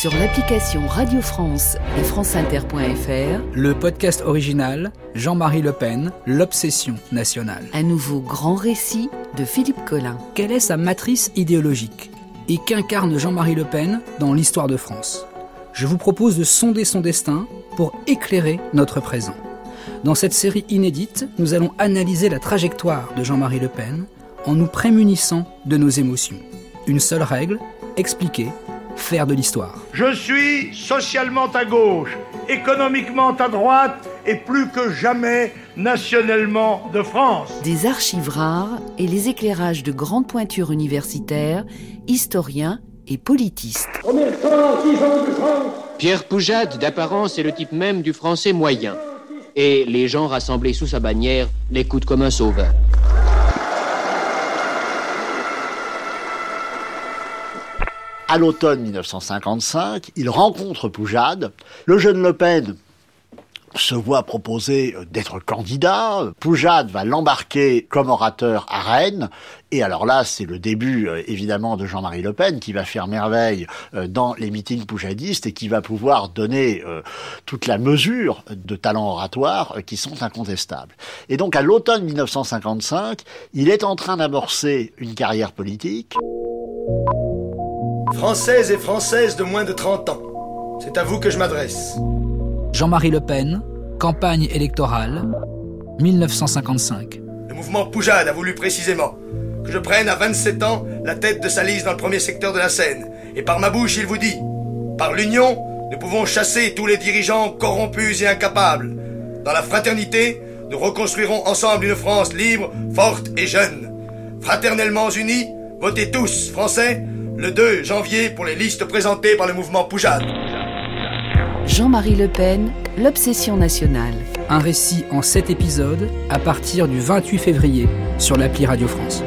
sur l'application Radio France et franceinter.fr, le podcast original Jean-Marie Le Pen, l'obsession nationale. Un nouveau grand récit de Philippe Collin. Quelle est sa matrice idéologique Et qu'incarne Jean-Marie Le Pen dans l'histoire de France? Je vous propose de sonder son destin pour éclairer notre présent. Dans cette série inédite, nous allons analyser la trajectoire de Jean-Marie Le Pen en nous prémunissant de nos émotions. Une seule règle, expliquer, faire de l'histoire. Je suis socialement à gauche, économiquement à droite et plus que jamais nationalement de France. Des archives rares et les éclairages de grandes pointures universitaires, historiens et politistes. Pierre Poujade, d'apparence, est le type même du français moyen. Et les gens rassemblés sous sa bannière l'écoutent comme un sauveur. À l'automne 1955, il rencontre Poujade. Le jeune Le Pen se voit proposer d'être candidat. Poujade va l'embarquer comme orateur à Rennes. Et alors là, c'est le début, euh, évidemment, de Jean-Marie Le Pen, qui va faire merveille euh, dans les meetings poujadistes et qui va pouvoir donner euh, toute la mesure de talents oratoires qui sont incontestables. Et donc, à l'automne 1955, il est en train d'amorcer une carrière politique. Françaises et Françaises de moins de 30 ans, c'est à vous que je m'adresse. Jean-Marie Le Pen, campagne électorale, 1955. Le mouvement Poujade a voulu précisément que je prenne à 27 ans la tête de sa liste dans le premier secteur de la Seine. Et par ma bouche, il vous dit, par l'union, nous pouvons chasser tous les dirigeants corrompus et incapables. Dans la fraternité, nous reconstruirons ensemble une France libre, forte et jeune. Fraternellement unis, votez tous, Français, le 2 janvier pour les listes présentées par le mouvement Poujade. Jean-Marie Le Pen, l'obsession nationale. Un récit en 7 épisodes à partir du 28 février sur l'appli Radio France.